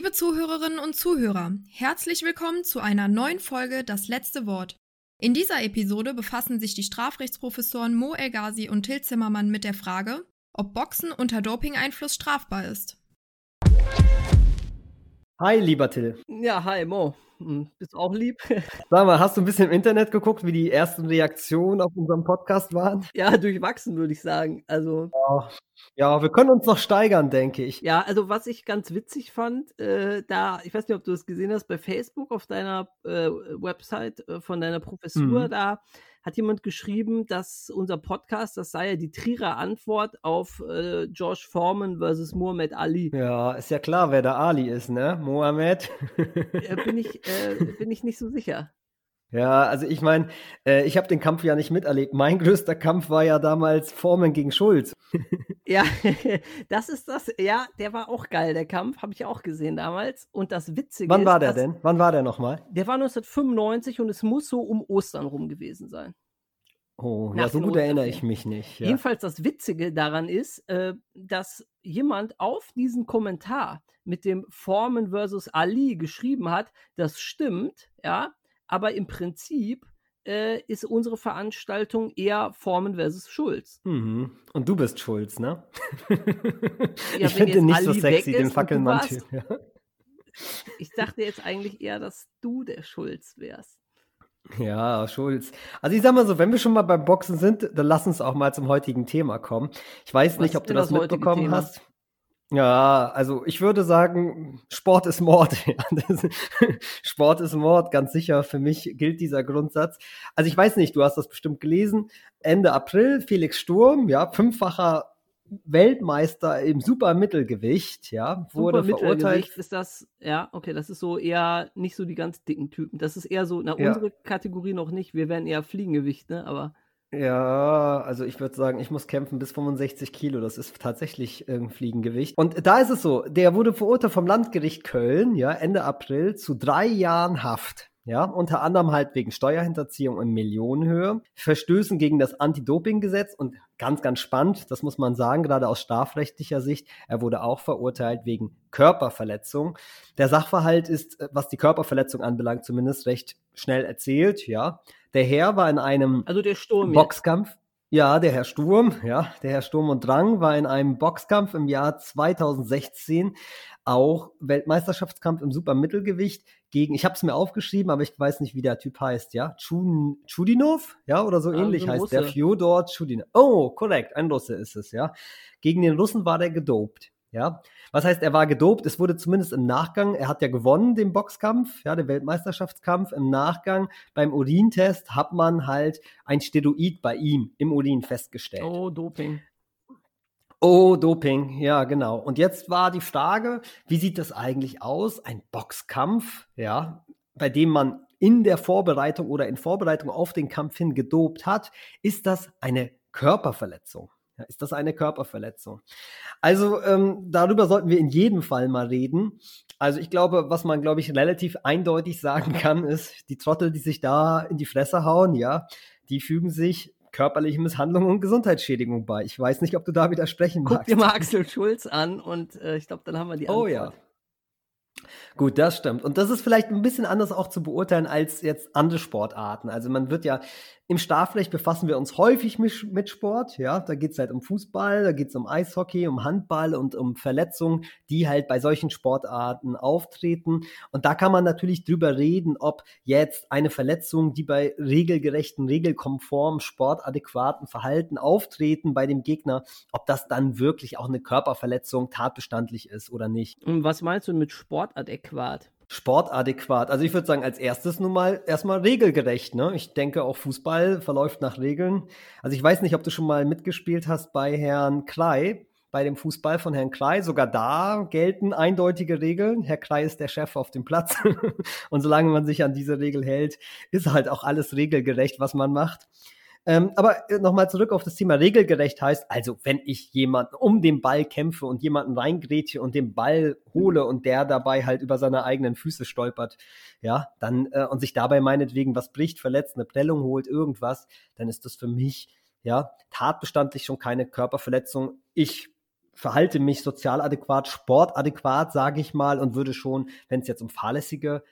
Liebe Zuhörerinnen und Zuhörer, herzlich willkommen zu einer neuen Folge Das letzte Wort. In dieser Episode befassen sich die Strafrechtsprofessoren Mo El Ghazi und Till Zimmermann mit der Frage, ob Boxen unter Doping-Einfluss strafbar ist. Hi, lieber Till. Ja, hi, Mo. Hm, bist auch lieb. Sag mal, hast du ein bisschen im Internet geguckt, wie die ersten Reaktionen auf unserem Podcast waren? Ja, durchwachsen, würde ich sagen. Also. Ja, ja, wir können uns noch steigern, denke ich. Ja, also was ich ganz witzig fand, äh, da, ich weiß nicht, ob du es gesehen hast, bei Facebook auf deiner äh, Website äh, von deiner Professur, mhm. da hat jemand geschrieben, dass unser Podcast, das sei ja die Trierer Antwort auf äh, George Foreman versus Muhammad Ali. Ja, ist ja klar, wer der Ali ist, ne? Mohammed. äh, bin, ich, äh, bin ich nicht so sicher. Ja, also ich meine, äh, ich habe den Kampf ja nicht miterlebt. Mein größter Kampf war ja damals Foreman gegen Schulz. ja, das ist das. Ja, der war auch geil, der Kampf. Habe ich auch gesehen damals. Und das Witzige Wann ist, war der denn? Wann war der nochmal? Der war 1995 und es muss so um Ostern rum gewesen sein. Oh, ja, so gut erinnere ich mich nicht. Ja. Jedenfalls das Witzige daran ist, äh, dass jemand auf diesen Kommentar mit dem Foreman versus Ali geschrieben hat, das stimmt, ja, aber im Prinzip äh, ist unsere Veranstaltung eher Formen versus Schulz. Mhm. Und du bist Schulz, ne? Ja, ich finde nicht so sexy, den Fackelmann-Typ. Ja. Ich dachte jetzt eigentlich eher, dass du der Schulz wärst. Ja, Schulz. Also ich sag mal so, wenn wir schon mal beim Boxen sind, dann lass uns auch mal zum heutigen Thema kommen. Ich weiß Was nicht, ob du das, das mitbekommen hast. Ja, also ich würde sagen, Sport ist Mord. Sport ist Mord, ganz sicher. Für mich gilt dieser Grundsatz. Also ich weiß nicht, du hast das bestimmt gelesen. Ende April, Felix Sturm, ja, fünffacher Weltmeister im Supermittelgewicht, ja, wurde verurteilt. ist das, ja, okay, das ist so eher nicht so die ganz dicken Typen. Das ist eher so, na, ja. unsere Kategorie noch nicht. Wir wären eher Fliegengewicht, ne, aber. Ja, also ich würde sagen, ich muss kämpfen bis 65 Kilo. Das ist tatsächlich ein Fliegengewicht. Und da ist es so, der wurde verurteilt vom Landgericht Köln, ja, Ende April zu drei Jahren Haft. Ja, unter anderem halt wegen Steuerhinterziehung in Millionenhöhe, Verstößen gegen das Anti-Doping-Gesetz und ganz, ganz spannend, das muss man sagen, gerade aus strafrechtlicher Sicht, er wurde auch verurteilt wegen Körperverletzung. Der Sachverhalt ist, was die Körperverletzung anbelangt, zumindest recht schnell erzählt, ja. Der Herr war in einem also der Sturm Boxkampf. Jetzt. Ja, der Herr Sturm, ja, der Herr Sturm und Drang war in einem Boxkampf im Jahr 2016 auch Weltmeisterschaftskampf im Supermittelgewicht gegen, ich habe es mir aufgeschrieben, aber ich weiß nicht, wie der Typ heißt, ja, Chun, Chudinov, ja, oder so ja, ähnlich heißt Russe. der, Fyodor Chudinov. Oh, korrekt, ein Russe ist es, ja. Gegen den Russen war der gedopt. Ja, was heißt, er war gedopt? Es wurde zumindest im Nachgang, er hat ja gewonnen, den Boxkampf, ja, den Weltmeisterschaftskampf. Im Nachgang beim Urintest hat man halt ein Steroid bei ihm im Urin festgestellt. Oh, Doping. Oh, Doping, ja, genau. Und jetzt war die Frage, wie sieht das eigentlich aus? Ein Boxkampf, ja, bei dem man in der Vorbereitung oder in Vorbereitung auf den Kampf hin gedopt hat. Ist das eine Körperverletzung? Ist das eine Körperverletzung? Also ähm, darüber sollten wir in jedem Fall mal reden. Also ich glaube, was man, glaube ich, relativ eindeutig sagen kann, ist, die Trottel, die sich da in die Fresse hauen, ja, die fügen sich körperliche Misshandlung und Gesundheitsschädigung bei. Ich weiß nicht, ob du da widersprechen magst. Guck dir mal Axel Schulz an und äh, ich glaube, dann haben wir die Antwort. Oh ja. Gut, das stimmt. Und das ist vielleicht ein bisschen anders auch zu beurteilen als jetzt andere Sportarten. Also man wird ja im Strafrecht befassen wir uns häufig mit, mit Sport, ja. Da geht es halt um Fußball, da geht es um Eishockey, um Handball und um Verletzungen, die halt bei solchen Sportarten auftreten. Und da kann man natürlich drüber reden, ob jetzt eine Verletzung, die bei regelgerechten, regelkonform, sportadäquaten Verhalten auftreten bei dem Gegner, ob das dann wirklich auch eine Körperverletzung tatbestandlich ist oder nicht. Und was meinst du mit sportadäquat? sportadäquat. Also ich würde sagen, als erstes nun mal erstmal regelgerecht. Ne? Ich denke, auch Fußball verläuft nach Regeln. Also ich weiß nicht, ob du schon mal mitgespielt hast bei Herrn Klei, bei dem Fußball von Herrn Klei. Sogar da gelten eindeutige Regeln. Herr Klei ist der Chef auf dem Platz. Und solange man sich an diese Regel hält, ist halt auch alles regelgerecht, was man macht. Ähm, aber äh, nochmal zurück auf das Thema regelgerecht heißt, also wenn ich jemanden um den Ball kämpfe und jemanden reingrätsche und den Ball hole und der dabei halt über seine eigenen Füße stolpert, ja, dann äh, und sich dabei meinetwegen was bricht, verletzt, eine Prellung holt, irgendwas, dann ist das für mich ja tatbestandlich schon keine Körperverletzung. Ich verhalte mich sozial adäquat, sportadäquat, sage ich mal, und würde schon, wenn es jetzt um fahrlässige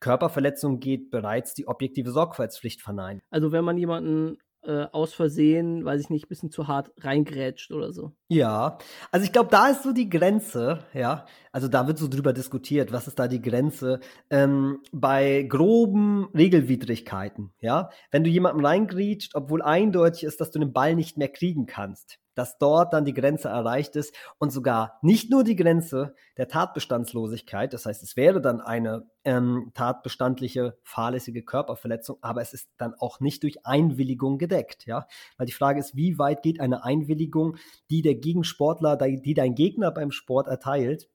Körperverletzungen geht, bereits die objektive Sorgfaltspflicht verneinen. Also wenn man jemanden äh, aus Versehen, weiß ich nicht, ein bisschen zu hart reingrätscht oder so. Ja, also ich glaube, da ist so die Grenze, ja. Also da wird so drüber diskutiert, was ist da die Grenze ähm, bei groben Regelwidrigkeiten, ja. Wenn du jemanden reingrätscht, obwohl eindeutig ist, dass du den Ball nicht mehr kriegen kannst, dass dort dann die Grenze erreicht ist und sogar nicht nur die Grenze der Tatbestandslosigkeit, das heißt, es wäre dann eine ähm, tatbestandliche fahrlässige Körperverletzung, aber es ist dann auch nicht durch Einwilligung gedeckt, ja, weil die Frage ist, wie weit geht eine Einwilligung, die der Gegensportler, die dein Gegner beim Sport erteilt,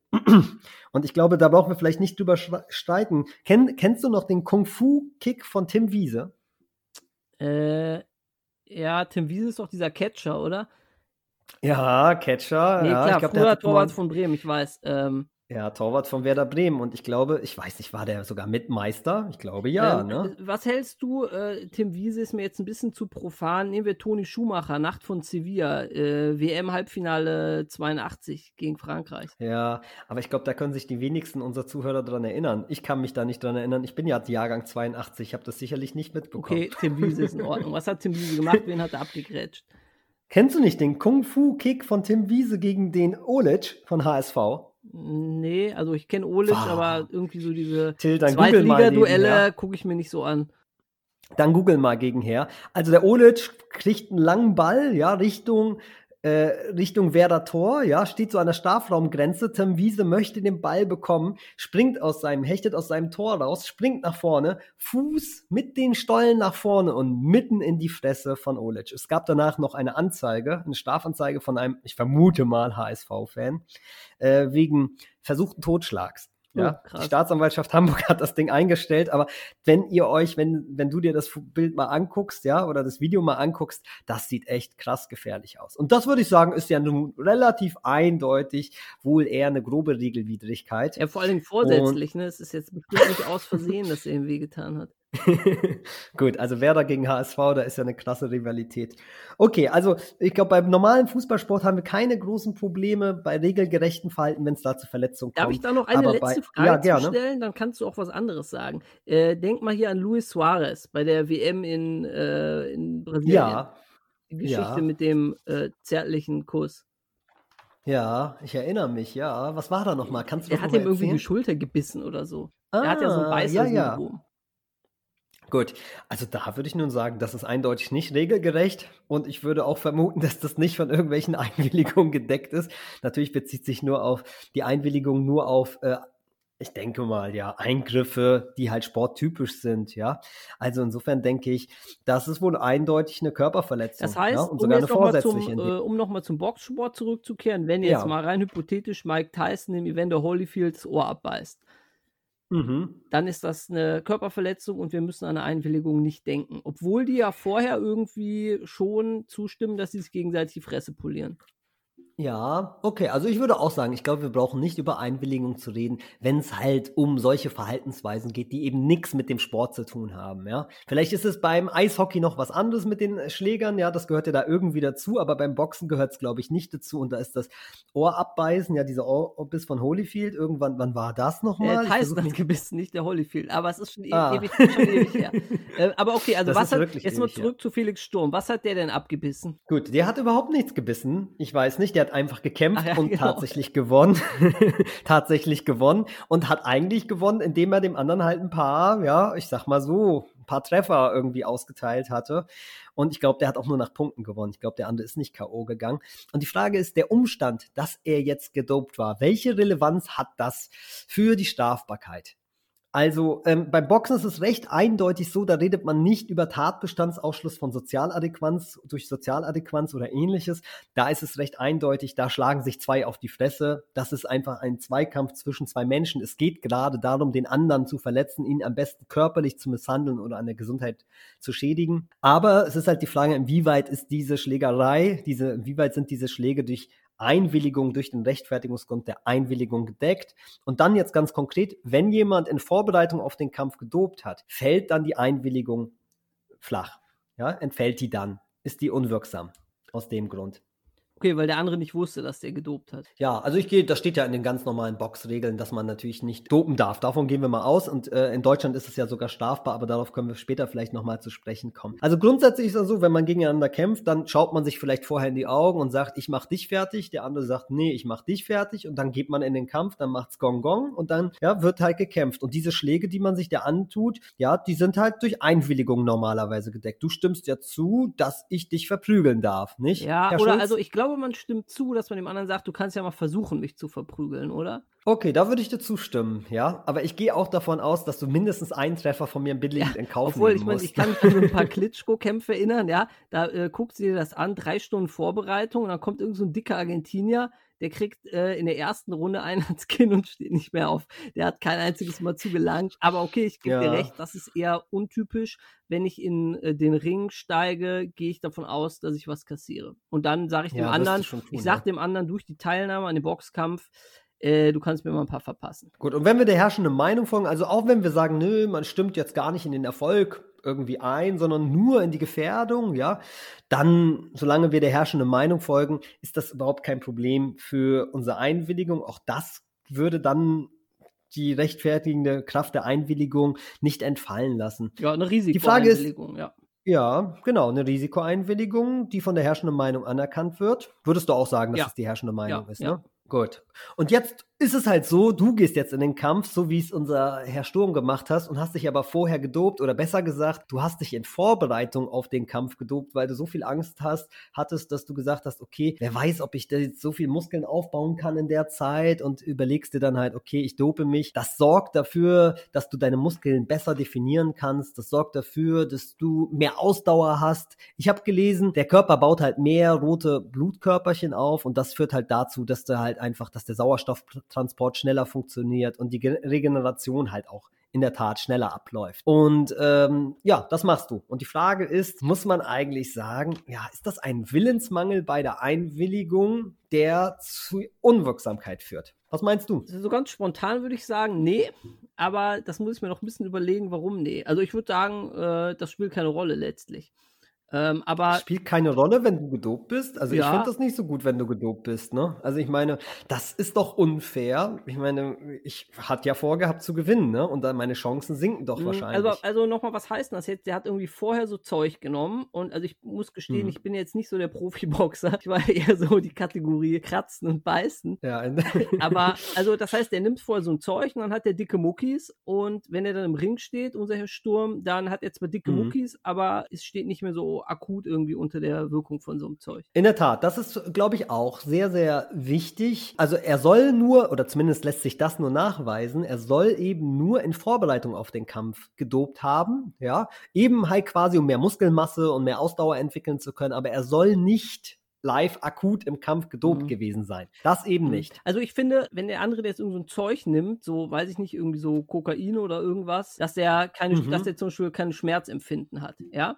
und ich glaube, da brauchen wir vielleicht nicht drüber streiten. Kenn, kennst du noch den Kung-Fu-Kick von Tim Wiese? Äh, ja, Tim Wiese ist doch dieser Catcher, oder? Ja, Catcher. Nee, ja, klar, ich glaub, früher Torwart von Bremen, ich weiß. Ähm, ja, Torwart von Werder Bremen. Und ich glaube, ich weiß nicht, war der sogar Mitmeister? Ich glaube ja. Ähm, ne? Was hältst du, äh, Tim Wiese ist mir jetzt ein bisschen zu profan. Nehmen wir Toni Schumacher, Nacht von Sevilla, äh, WM-Halbfinale 82 gegen Frankreich. Ja, aber ich glaube, da können sich die wenigsten unserer Zuhörer dran erinnern. Ich kann mich da nicht dran erinnern. Ich bin ja Jahrgang 82, ich habe das sicherlich nicht mitbekommen. Okay, Tim Wiese ist in Ordnung. Was hat Tim Wiese gemacht? Wen hat er abgegrätscht? Kennst du nicht den Kung-Fu-Kick von Tim Wiese gegen den Olic von HSV? Nee, also ich kenne Olic, ah. aber irgendwie so diese Zweitliga-Duelle gucke ich mir nicht so an. Dann google mal gegenher. Also der Olic kriegt einen langen Ball, ja, Richtung Richtung Werder Tor, ja, steht so an der Strafraumgrenze. Tim Wiese möchte den Ball bekommen, springt aus seinem, hechtet aus seinem Tor raus, springt nach vorne, Fuß mit den Stollen nach vorne und mitten in die Fresse von Olic. Es gab danach noch eine Anzeige, eine Strafanzeige von einem, ich vermute mal HSV-Fan, äh, wegen versuchten Totschlags. Ja, oh, die Staatsanwaltschaft Hamburg hat das Ding eingestellt, aber wenn ihr euch, wenn, wenn du dir das Bild mal anguckst, ja, oder das Video mal anguckst, das sieht echt krass gefährlich aus. Und das würde ich sagen, ist ja nun relativ eindeutig wohl eher eine grobe Regelwidrigkeit. Ja, vor allen Dingen vorsätzlich, Und, ne? Es ist jetzt bestimmt nicht aus Versehen, dass er ihm wehgetan hat. Gut, also Werder gegen HSV, da ist ja eine krasse Rivalität. Okay, also ich glaube, beim normalen Fußballsport haben wir keine großen Probleme bei regelgerechten Verhalten, wenn es da zu Verletzungen kommt. Darf ich da noch eine Aber letzte bei, Frage ja, stellen? Dann kannst du auch was anderes sagen. Äh, denk mal hier an Luis Suarez bei der WM in, äh, in Brasilien. Ja. Die Geschichte ja. mit dem äh, zärtlichen Kuss. Ja, ich erinnere mich, ja. Was war da nochmal? Kannst du Er hat ihm irgendwie die Schulter gebissen oder so. Ah, er hat ja so ein Beißer-Syndrom. Ja, ja. Gut, also da würde ich nun sagen, das ist eindeutig nicht regelgerecht und ich würde auch vermuten, dass das nicht von irgendwelchen Einwilligungen gedeckt ist. Natürlich bezieht sich nur auf die Einwilligung nur auf, äh, ich denke mal, ja, Eingriffe, die halt sporttypisch sind, ja. Also insofern denke ich, das ist wohl eindeutig eine Körperverletzung. Das heißt, ja? und sogar um eine vorsätzliche. Zum, äh, um nochmal zum Boxsport zurückzukehren, wenn jetzt ja. mal rein hypothetisch Mike Tyson im Evander Holyfields Ohr abbeißt Mhm. Dann ist das eine Körperverletzung und wir müssen an eine Einwilligung nicht denken. Obwohl die ja vorher irgendwie schon zustimmen, dass sie sich gegenseitig die Fresse polieren. Ja, okay. Also ich würde auch sagen, ich glaube, wir brauchen nicht über Einwilligung zu reden, wenn es halt um solche Verhaltensweisen geht, die eben nichts mit dem Sport zu tun haben. Ja, vielleicht ist es beim Eishockey noch was anderes mit den Schlägern. Ja, das gehört ja da irgendwie dazu, aber beim Boxen gehört es, glaube ich, nicht dazu. Und da ist das Ohr abbeißen, ja, dieser Ohrbiss von Holyfield. Irgendwann, wann war das nochmal? Der heißt das gebissen, nicht der Holyfield. Aber es ist schon, e ah. ewig, schon ewig her. Äh, aber okay, also das was hat jetzt mal zurück her. zu Felix Sturm. Was hat der denn abgebissen? Gut, der hat überhaupt nichts gebissen. Ich weiß nicht. Der hat einfach gekämpft ja, und genau. tatsächlich gewonnen. tatsächlich gewonnen und hat eigentlich gewonnen, indem er dem anderen halt ein paar, ja, ich sag mal so, ein paar Treffer irgendwie ausgeteilt hatte. Und ich glaube, der hat auch nur nach Punkten gewonnen. Ich glaube, der andere ist nicht K.O. gegangen. Und die Frage ist, der Umstand, dass er jetzt gedopt war, welche Relevanz hat das für die Strafbarkeit? Also ähm, beim Boxen ist es recht eindeutig so, da redet man nicht über Tatbestandsausschluss von Sozialadäquanz durch Sozialadäquanz oder ähnliches. Da ist es recht eindeutig, da schlagen sich zwei auf die Fresse. Das ist einfach ein Zweikampf zwischen zwei Menschen. Es geht gerade darum, den anderen zu verletzen, ihn am besten körperlich zu misshandeln oder an der Gesundheit zu schädigen. Aber es ist halt die Frage, inwieweit ist diese Schlägerei, diese, inwieweit sind diese Schläge durch Einwilligung durch den Rechtfertigungsgrund der Einwilligung gedeckt. Und dann jetzt ganz konkret, wenn jemand in Vorbereitung auf den Kampf gedopt hat, fällt dann die Einwilligung flach. Ja, entfällt die dann? Ist die unwirksam aus dem Grund? Okay, weil der andere nicht wusste, dass der gedopt hat. Ja, also ich gehe, das steht ja in den ganz normalen Boxregeln, dass man natürlich nicht dopen darf. Davon gehen wir mal aus. Und äh, in Deutschland ist es ja sogar strafbar, aber darauf können wir später vielleicht nochmal zu sprechen kommen. Also grundsätzlich ist es so, wenn man gegeneinander kämpft, dann schaut man sich vielleicht vorher in die Augen und sagt, ich mach dich fertig. Der andere sagt, nee, ich mach dich fertig. Und dann geht man in den Kampf, dann macht's Gong Gong und dann ja, wird halt gekämpft. Und diese Schläge, die man sich da antut, ja, die sind halt durch Einwilligung normalerweise gedeckt. Du stimmst ja zu, dass ich dich verprügeln darf, nicht? Ja, Herr oder Schulz? also ich glaube, man stimmt zu, dass man dem anderen sagt, du kannst ja mal versuchen, mich zu verprügeln, oder? Okay, da würde ich dir zustimmen, ja. Aber ich gehe auch davon aus, dass du mindestens einen Treffer von mir im Billigen ja, in Kauf obwohl, nehmen musst. ich meine, ich kann mich an ein paar Klitschko-Kämpfe erinnern, ja. Da äh, guckst du dir das an, drei Stunden Vorbereitung und dann kommt irgend so ein dicker Argentinier, der kriegt äh, in der ersten Runde einen ans Kinn und steht nicht mehr auf. Der hat kein einziges Mal zugelangt. Aber okay, ich gebe ja. dir recht, das ist eher untypisch. Wenn ich in äh, den Ring steige, gehe ich davon aus, dass ich was kassiere. Und dann sage ich ja, dem anderen, tun, ich sage ja. dem anderen durch die Teilnahme an dem Boxkampf, äh, du kannst mir mal ein paar verpassen. Gut, und wenn wir der herrschenden Meinung folgen, also auch wenn wir sagen, nö, man stimmt jetzt gar nicht in den Erfolg irgendwie ein, sondern nur in die Gefährdung, ja, dann, solange wir der herrschenden Meinung folgen, ist das überhaupt kein Problem für unsere Einwilligung. Auch das würde dann die rechtfertigende Kraft der Einwilligung nicht entfallen lassen. Ja, eine Risikoeinwilligung, ja. Ja, genau, eine Risikoeinwilligung, die von der herrschenden Meinung anerkannt wird. Würdest du auch sagen, dass ja. es die herrschende Meinung ja, ist, ne? Ja. Gut. Und jetzt ist es halt so, du gehst jetzt in den Kampf, so wie es unser Herr Sturm gemacht hast und hast dich aber vorher gedopt oder besser gesagt, du hast dich in Vorbereitung auf den Kampf gedopt, weil du so viel Angst hast, hattest, dass du gesagt hast, okay, wer weiß, ob ich da jetzt so viel Muskeln aufbauen kann in der Zeit und überlegst dir dann halt, okay, ich dope mich. Das sorgt dafür, dass du deine Muskeln besser definieren kannst. Das sorgt dafür, dass du mehr Ausdauer hast. Ich habe gelesen, der Körper baut halt mehr rote Blutkörperchen auf und das führt halt dazu, dass du halt einfach, dass der Sauerstoff Transport schneller funktioniert und die Regeneration halt auch in der Tat schneller abläuft. Und ähm, ja, das machst du. Und die Frage ist, muss man eigentlich sagen, ja, ist das ein Willensmangel bei der Einwilligung, der zu Unwirksamkeit führt? Was meinst du? So ganz spontan würde ich sagen, nee. Aber das muss ich mir noch ein bisschen überlegen, warum nee. Also ich würde sagen, äh, das spielt keine Rolle letztlich. Ähm, aber spielt keine Rolle, wenn du gedopt bist. Also ja. ich finde das nicht so gut, wenn du gedopt bist. Ne? Also ich meine, das ist doch unfair. Ich meine, ich hatte ja vorgehabt zu gewinnen, ne? Und dann meine Chancen sinken doch mhm, wahrscheinlich. Also, also nochmal, was heißt das jetzt? Der hat irgendwie vorher so Zeug genommen und also ich muss gestehen, mhm. ich bin jetzt nicht so der Profiboxer. Ich war eher so die Kategorie Kratzen und Beißen. Ja. aber also das heißt, der nimmt vorher so ein Zeug und dann hat der dicke Muckis und wenn er dann im Ring steht, unser Herr Sturm, dann hat er zwar dicke mhm. Muckis, aber es steht nicht mehr so akut irgendwie unter der Wirkung von so einem Zeug. In der Tat, das ist, glaube ich, auch sehr, sehr wichtig. Also er soll nur, oder zumindest lässt sich das nur nachweisen, er soll eben nur in Vorbereitung auf den Kampf gedopt haben, ja, eben halt quasi um mehr Muskelmasse und mehr Ausdauer entwickeln zu können, aber er soll nicht live akut im Kampf gedopt mhm. gewesen sein. Das eben mhm. nicht. Also ich finde, wenn der andere jetzt irgend so ein Zeug nimmt, so weiß ich nicht, irgendwie so Kokain oder irgendwas, dass der keine, mhm. dass der zum Beispiel kein Schmerzempfinden hat, ja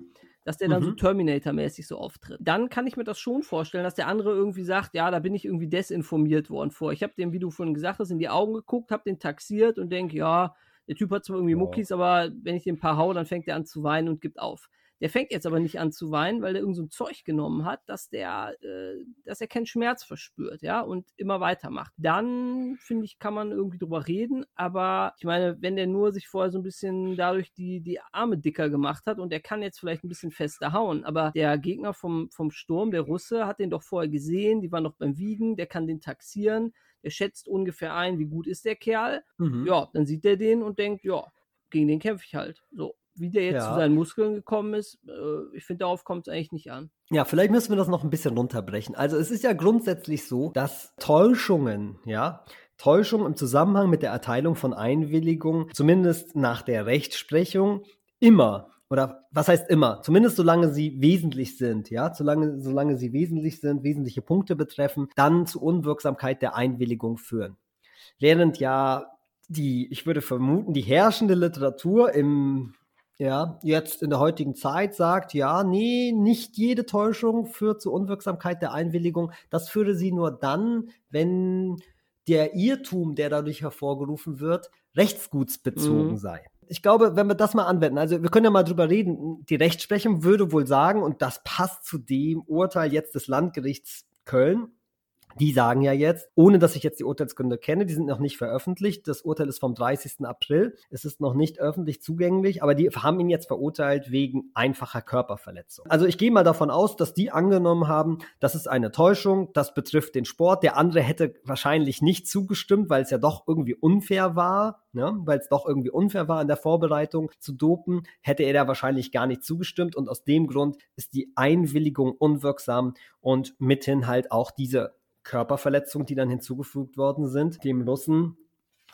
dass der dann mhm. so Terminator-mäßig so auftritt. Dann kann ich mir das schon vorstellen, dass der andere irgendwie sagt, ja, da bin ich irgendwie desinformiert worden vor. Ich habe dem, wie du vorhin gesagt hast, in die Augen geguckt, habe den taxiert und denke, ja, der Typ hat zwar irgendwie wow. Muckis, aber wenn ich den ein paar hau, dann fängt er an zu weinen und gibt auf. Der fängt jetzt aber nicht an zu weinen, weil er irgend so ein Zeug genommen hat, dass der, äh, dass er keinen Schmerz verspürt, ja, und immer weitermacht. Dann, finde ich, kann man irgendwie drüber reden, aber ich meine, wenn der nur sich vorher so ein bisschen dadurch die, die Arme dicker gemacht hat und er kann jetzt vielleicht ein bisschen fester hauen, aber der Gegner vom, vom Sturm, der Russe, hat den doch vorher gesehen, die waren noch beim Wiegen, der kann den taxieren, der schätzt ungefähr ein, wie gut ist der Kerl. Mhm. Ja, dann sieht er den und denkt, ja, gegen den kämpfe ich halt. So wie der jetzt ja. zu seinen Muskeln gekommen ist, äh, ich finde, darauf kommt es eigentlich nicht an. Ja, vielleicht müssen wir das noch ein bisschen runterbrechen. Also es ist ja grundsätzlich so, dass Täuschungen, ja, Täuschung im Zusammenhang mit der Erteilung von Einwilligung, zumindest nach der Rechtsprechung, immer oder was heißt immer, zumindest solange sie wesentlich sind, ja, solange, solange sie wesentlich sind, wesentliche Punkte betreffen, dann zu Unwirksamkeit der Einwilligung führen. Während ja die, ich würde vermuten, die herrschende Literatur im ja, jetzt in der heutigen Zeit sagt, ja, nee, nicht jede Täuschung führt zur Unwirksamkeit der Einwilligung. Das führe sie nur dann, wenn der Irrtum, der dadurch hervorgerufen wird, rechtsgutsbezogen mhm. sei. Ich glaube, wenn wir das mal anwenden, also wir können ja mal drüber reden, die Rechtsprechung würde wohl sagen, und das passt zu dem Urteil jetzt des Landgerichts Köln die sagen ja jetzt, ohne dass ich jetzt die Urteilsgründe kenne, die sind noch nicht veröffentlicht. Das Urteil ist vom 30. April. Es ist noch nicht öffentlich zugänglich, aber die haben ihn jetzt verurteilt wegen einfacher Körperverletzung. Also ich gehe mal davon aus, dass die angenommen haben, das ist eine Täuschung, das betrifft den Sport. Der andere hätte wahrscheinlich nicht zugestimmt, weil es ja doch irgendwie unfair war, ne? weil es doch irgendwie unfair war in der Vorbereitung zu dopen, hätte er da wahrscheinlich gar nicht zugestimmt und aus dem Grund ist die Einwilligung unwirksam und mithin halt auch diese Körperverletzungen, die dann hinzugefügt worden sind, dem Russen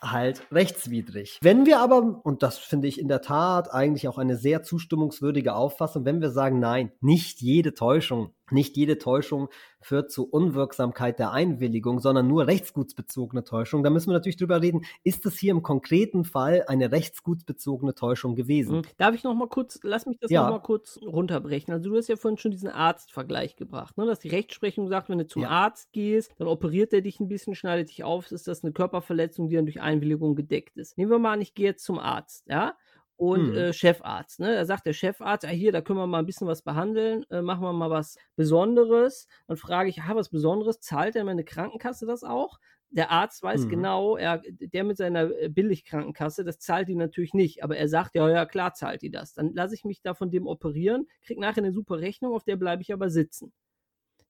halt rechtswidrig. Wenn wir aber, und das finde ich in der Tat eigentlich auch eine sehr zustimmungswürdige Auffassung, wenn wir sagen, nein, nicht jede Täuschung nicht jede Täuschung führt zu Unwirksamkeit der Einwilligung, sondern nur rechtsgutsbezogene Täuschung. Da müssen wir natürlich drüber reden, ist es hier im konkreten Fall eine rechtsgutsbezogene Täuschung gewesen? Hm. Darf ich noch mal kurz, lass mich das ja. noch mal kurz runterbrechen. Also du hast ja vorhin schon diesen Arztvergleich gebracht, ne? dass die Rechtsprechung sagt, wenn du zum ja. Arzt gehst, dann operiert er dich ein bisschen, schneidet dich auf, ist das eine Körperverletzung, die dann durch Einwilligung gedeckt ist. Nehmen wir mal an, ich gehe jetzt zum Arzt, ja? Und mhm. äh, Chefarzt. Ne? Da sagt der Chefarzt, ah, hier, da können wir mal ein bisschen was behandeln, äh, machen wir mal was Besonderes. Dann frage ich, ah, was Besonderes, zahlt denn meine Krankenkasse das auch? Der Arzt weiß mhm. genau, er, der mit seiner äh, Billigkrankenkasse, das zahlt die natürlich nicht, aber er sagt, ja, ja, klar zahlt die das. Dann lasse ich mich da von dem operieren, kriege nachher eine super Rechnung, auf der bleibe ich aber sitzen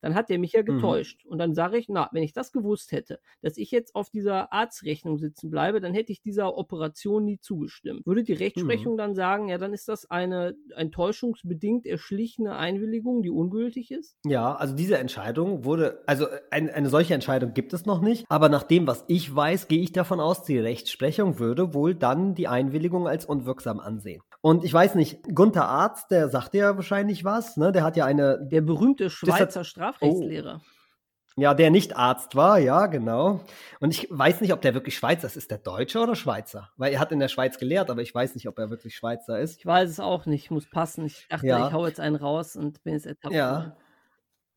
dann hat der mich ja mhm. getäuscht. Mhm. Und dann sage ich, na, wenn ich das gewusst hätte, dass ich jetzt auf dieser Arztrechnung sitzen bleibe, dann hätte ich dieser Operation nie zugestimmt. Würde die Rechtsprechung mhm. dann sagen, ja, dann ist das eine ein täuschungsbedingt erschlichene Einwilligung, die ungültig ist? Ja, also diese Entscheidung wurde, also ein, eine solche Entscheidung gibt es noch nicht, aber nach dem, was ich weiß, gehe ich davon aus, die Rechtsprechung würde wohl dann die Einwilligung als unwirksam ansehen. Und ich weiß nicht, Gunther Arzt, der sagt ja wahrscheinlich was, ne? Der hat ja eine. Der berühmte Schweizer Strafrechtslehrer. Oh. Ja, der nicht Arzt war, ja, genau. Und ich weiß nicht, ob der wirklich Schweizer ist. Ist der Deutscher oder Schweizer? Weil er hat in der Schweiz gelehrt, aber ich weiß nicht, ob er wirklich Schweizer ist. Ich weiß es auch nicht, muss passen. Ich dachte, ja. ich hau jetzt einen raus und bin jetzt ertappt. Ja.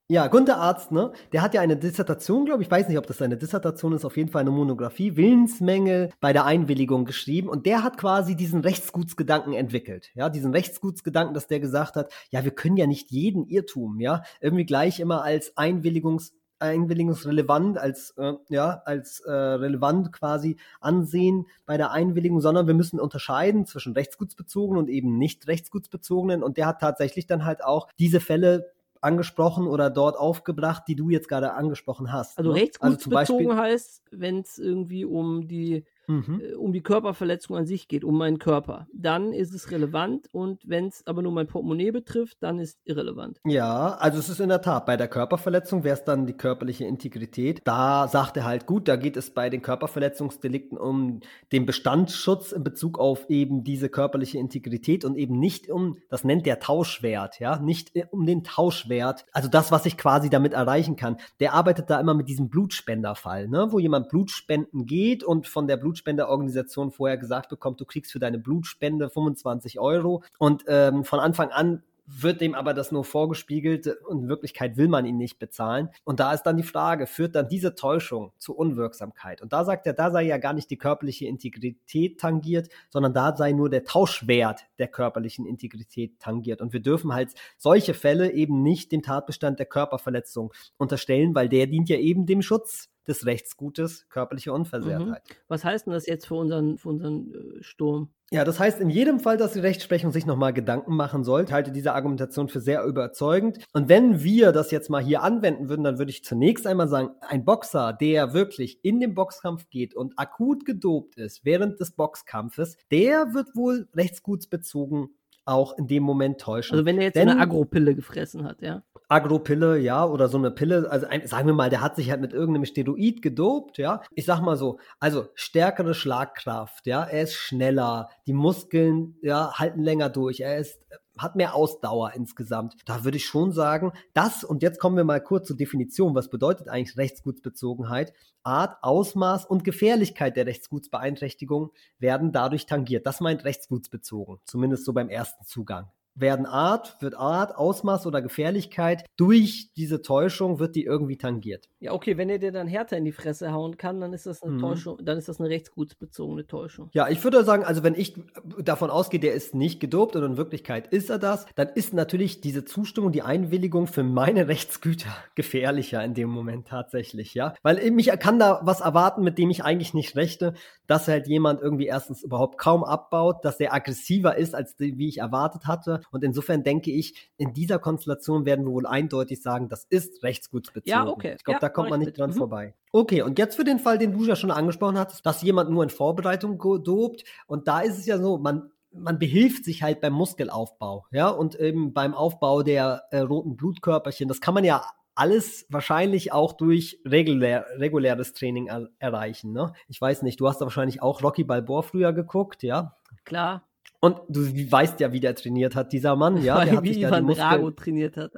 Ja, Gunther Arzt, ne? Der hat ja eine Dissertation, glaube ich, weiß nicht, ob das seine Dissertation ist, auf jeden Fall eine Monographie, Willensmängel bei der Einwilligung geschrieben und der hat quasi diesen Rechtsgutsgedanken entwickelt. Ja, diesen Rechtsgutsgedanken, dass der gesagt hat, ja, wir können ja nicht jeden Irrtum, ja, irgendwie gleich immer als Einwilligungs einwilligungsrelevant als äh, ja als äh, relevant quasi ansehen bei der Einwilligung, sondern wir müssen unterscheiden zwischen rechtsgutsbezogenen und eben nicht rechtsgutsbezogenen und der hat tatsächlich dann halt auch diese Fälle angesprochen oder dort aufgebracht, die du jetzt gerade angesprochen hast. Also ne? rechtsgutsbezogen also heißt, wenn es irgendwie um die mhm. äh, um die Körperverletzung an sich geht, um meinen Körper, dann ist es relevant und wenn es aber nur mein Portemonnaie betrifft, dann ist irrelevant. Ja, also es ist in der Tat, bei der Körperverletzung wäre es dann die körperliche Integrität. Da sagt er halt, gut, da geht es bei den Körperverletzungsdelikten um den Bestandsschutz in Bezug auf eben diese körperliche Integrität und eben nicht um, das nennt der Tauschwert, ja, nicht äh, um den Tauschwert, also das, was ich quasi damit erreichen kann. Der arbeitet da immer mit diesem Blutspenderfall, ne, wo jemand Blutspenden geht und von der Blut Blutspenderorganisation vorher gesagt bekommt, du kriegst für deine Blutspende 25 Euro. Und ähm, von Anfang an wird dem aber das nur vorgespiegelt und in Wirklichkeit will man ihn nicht bezahlen. Und da ist dann die Frage, führt dann diese Täuschung zu Unwirksamkeit? Und da sagt er, da sei ja gar nicht die körperliche Integrität tangiert, sondern da sei nur der Tauschwert der körperlichen Integrität tangiert. Und wir dürfen halt solche Fälle eben nicht dem Tatbestand der Körperverletzung unterstellen, weil der dient ja eben dem Schutz des Rechtsgutes körperliche Unversehrtheit. Mhm. Was heißt denn das jetzt für unseren, für unseren äh, Sturm? Ja, das heißt in jedem Fall, dass die Rechtsprechung sich nochmal Gedanken machen sollte. Ich halte diese Argumentation für sehr überzeugend. Und wenn wir das jetzt mal hier anwenden würden, dann würde ich zunächst einmal sagen, ein Boxer, der wirklich in den Boxkampf geht und akut gedopt ist während des Boxkampfes, der wird wohl rechtsgutsbezogen auch in dem Moment täuschen. Also wenn er jetzt Denn, eine Agropille gefressen hat, ja. Agropille, ja, oder so eine Pille, also ein, sagen wir mal, der hat sich halt mit irgendeinem Steroid gedopt, ja. Ich sag mal so, also stärkere Schlagkraft, ja, er ist schneller, die Muskeln, ja, halten länger durch, er ist hat mehr Ausdauer insgesamt. Da würde ich schon sagen, das, und jetzt kommen wir mal kurz zur Definition, was bedeutet eigentlich Rechtsgutsbezogenheit? Art, Ausmaß und Gefährlichkeit der Rechtsgutsbeeinträchtigung werden dadurch tangiert. Das meint rechtsgutsbezogen, zumindest so beim ersten Zugang werden Art, wird Art, Ausmaß oder Gefährlichkeit durch diese Täuschung wird die irgendwie tangiert. Ja, okay, wenn er dir dann härter in die Fresse hauen kann, dann ist das eine mhm. Täuschung, dann ist das eine rechtsgutsbezogene Täuschung. Ja, ich würde sagen, also wenn ich davon ausgehe, der ist nicht gedopt und in Wirklichkeit ist er das, dann ist natürlich diese Zustimmung, die Einwilligung für meine Rechtsgüter gefährlicher in dem Moment tatsächlich, ja. Weil ich kann da was erwarten, mit dem ich eigentlich nicht rechte, dass halt jemand irgendwie erstens überhaupt kaum abbaut, dass der aggressiver ist, als die, wie ich erwartet hatte und insofern denke ich, in dieser Konstellation werden wir wohl eindeutig sagen, das ist rechtsgutsbezogen. Ja, okay. Ich glaube, ja, da kommt man nicht dran mhm. vorbei. Okay, und jetzt für den Fall, den du ja schon angesprochen hattest, dass jemand nur in Vorbereitung dobt. Und da ist es ja so, man man behilft sich halt beim Muskelaufbau, ja, und eben beim Aufbau der äh, roten Blutkörperchen. Das kann man ja alles wahrscheinlich auch durch regulär, reguläres Training er erreichen. Ne? Ich weiß nicht, du hast da wahrscheinlich auch Rocky Balboa früher geguckt, ja? Klar. Und du weißt ja, wie der trainiert hat, dieser Mann, ja. Der hat wie Ivan Drago trainiert hat.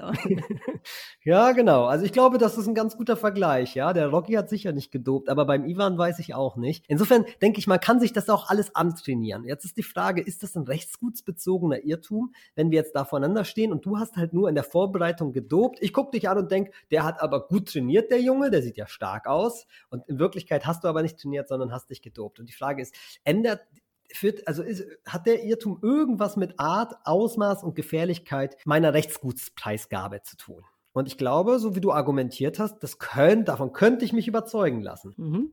ja, genau. Also ich glaube, das ist ein ganz guter Vergleich, ja. Der Rocky hat sicher nicht gedopt, aber beim Ivan weiß ich auch nicht. Insofern denke ich, man kann sich das auch alles antrainieren. Jetzt ist die Frage, ist das ein rechtsgutsbezogener Irrtum, wenn wir jetzt da voneinander stehen und du hast halt nur in der Vorbereitung gedopt. Ich gucke dich an und denke, der hat aber gut trainiert, der Junge, der sieht ja stark aus. Und in Wirklichkeit hast du aber nicht trainiert, sondern hast dich gedopt. Und die Frage ist, ändert führt, also ist, hat der Irrtum irgendwas mit Art, Ausmaß und Gefährlichkeit meiner Rechtsgutspreisgabe zu tun? Und ich glaube, so wie du argumentiert hast, das könnt, davon könnte ich mich überzeugen lassen. Mhm.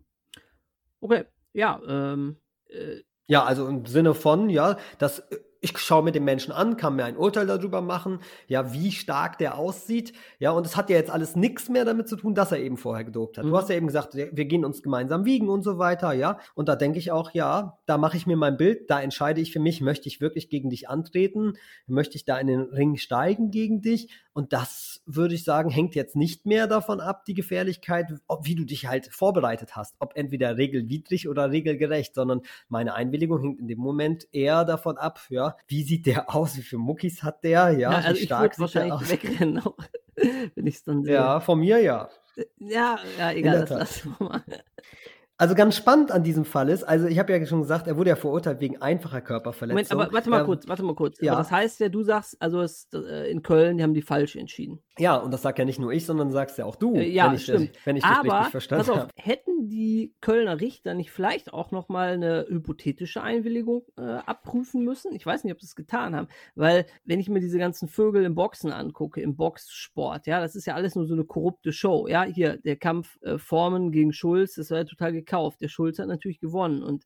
Okay, ja. Ähm, äh, ja, also im Sinne von, ja, dass äh, ich schaue mir den Menschen an, kann mir ein Urteil darüber machen, ja, wie stark der aussieht. Ja, und es hat ja jetzt alles nichts mehr damit zu tun, dass er eben vorher gedopt hat. Mhm. Du hast ja eben gesagt, wir gehen uns gemeinsam wiegen und so weiter, ja. Und da denke ich auch, ja, da mache ich mir mein Bild, da entscheide ich für mich, möchte ich wirklich gegen dich antreten, möchte ich da in den Ring steigen gegen dich. Und das würde ich sagen, hängt jetzt nicht mehr davon ab, die Gefährlichkeit, ob, wie du dich halt vorbereitet hast, ob entweder regelwidrig oder regelgerecht, sondern meine Einwilligung hängt in dem Moment eher davon ab, ja, wie sieht der aus, wie viele Muckis hat der, ja, ja also wie stark ich wahrscheinlich aus? wegrennen, wenn ich es dann sehe. Ja, von mir ja. Ja, ja, egal, das lassen wir mal. Also ganz spannend an diesem Fall ist, also ich habe ja schon gesagt, er wurde ja verurteilt wegen einfacher Körperverletzung. Moment, aber warte mal ähm, kurz, warte mal kurz. Ja. Aber das heißt ja, du sagst, also es, äh, in Köln, die haben die falsch entschieden. Ja, und das sagt ja nicht nur ich, sondern sagst ja auch du, äh, ja, wenn ich, stimmt. Das, wenn ich das richtig verstanden habe. Hätten die Kölner Richter nicht vielleicht auch noch mal eine hypothetische Einwilligung äh, abprüfen müssen? Ich weiß nicht, ob sie es getan haben, weil wenn ich mir diese ganzen Vögel im Boxen angucke, im Boxsport, ja, das ist ja alles nur so eine korrupte Show. Ja, hier der Kampf äh, Formen gegen Schulz, das war ja total gekauft. Der Schulz hat natürlich gewonnen und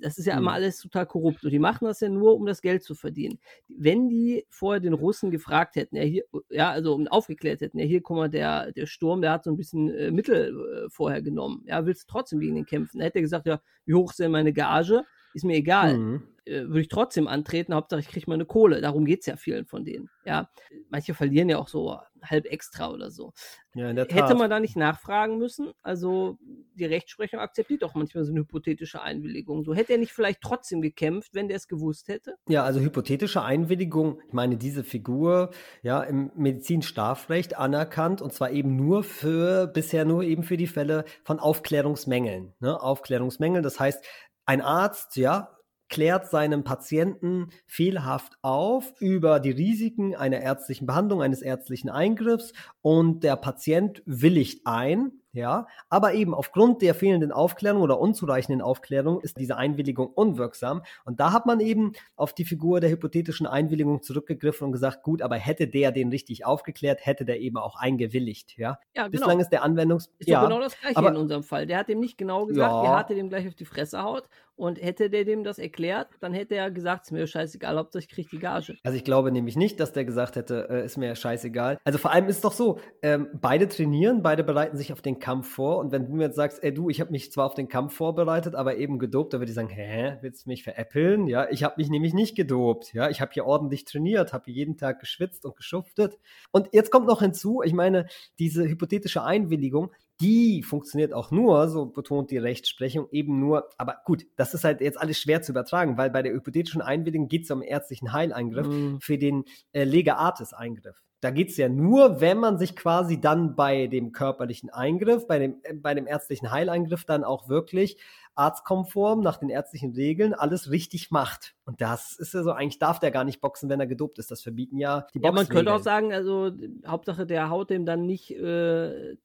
das ist ja immer mhm. alles total korrupt. Und die machen das ja nur, um das Geld zu verdienen. Wenn die vorher den Russen gefragt hätten, ja, hier, ja, also aufgeklärt hätten, ja, hier, guck mal, der, der Sturm, der hat so ein bisschen äh, Mittel äh, vorher genommen. Ja, willst du trotzdem gegen den kämpfen? Da hätte er gesagt, ja, wie hoch ist denn meine Gage? Ist mir egal. Mhm. Äh, würde ich trotzdem antreten, Hauptsache ich kriege meine Kohle. Darum geht es ja vielen von denen. Ja, manche verlieren ja auch so halb extra oder so. Ja, Hätte man da nicht nachfragen müssen? Also die Rechtsprechung akzeptiert doch manchmal so eine hypothetische Einwilligung. So hätte er nicht vielleicht trotzdem gekämpft, wenn der es gewusst hätte? Ja, also hypothetische Einwilligung, ich meine, diese Figur, ja, im Medizinstrafrecht anerkannt und zwar eben nur für, bisher nur eben für die Fälle von Aufklärungsmängeln. Ne? Aufklärungsmängeln, das heißt, ein Arzt, ja, klärt seinem Patienten fehlerhaft auf über die Risiken einer ärztlichen Behandlung, eines ärztlichen Eingriffs und der Patient willigt ein, ja, aber eben aufgrund der fehlenden Aufklärung oder unzureichenden Aufklärung ist diese Einwilligung unwirksam und da hat man eben auf die Figur der hypothetischen Einwilligung zurückgegriffen und gesagt, gut, aber hätte der den richtig aufgeklärt, hätte der eben auch eingewilligt, ja. ja genau. Bislang ist der Anwendungs... Ist ja, genau das gleiche aber, in unserem Fall. Der hat dem nicht genau gesagt, ja. er hatte dem gleich auf die Fresse haut und hätte der dem das erklärt, dann hätte er gesagt, ist mir scheißegal, Hauptsache ich kriege die Gage. Also ich glaube nämlich nicht, dass der gesagt hätte, äh, ist mir scheißegal. Also vor allem ist es doch so, ähm, beide trainieren, beide bereiten sich auf den Kampf vor und wenn du mir jetzt sagst, ey du, ich habe mich zwar auf den Kampf vorbereitet, aber eben gedopt, dann würde ich sagen, hä, willst du mich veräppeln? Ja, ich habe mich nämlich nicht gedopt. Ja, ich habe hier ordentlich trainiert, habe jeden Tag geschwitzt und geschuftet. Und jetzt kommt noch hinzu, ich meine, diese hypothetische Einwilligung, die funktioniert auch nur, so betont die Rechtsprechung, eben nur, aber gut, das ist halt jetzt alles schwer zu übertragen, weil bei der hypothetischen Einwilligung geht es um ärztlichen Heileingriff mm. für den äh, Lega Artis-Eingriff. Da geht es ja nur, wenn man sich quasi dann bei dem körperlichen Eingriff, bei dem, äh, bei dem ärztlichen Heileingriff dann auch wirklich arztkonform, nach den ärztlichen Regeln alles richtig macht. Und das ist ja so, eigentlich darf der gar nicht boxen, wenn er gedopt ist. Das verbieten ja die Ja, man könnte auch sagen, also Hauptsache der haut dem dann nicht, äh,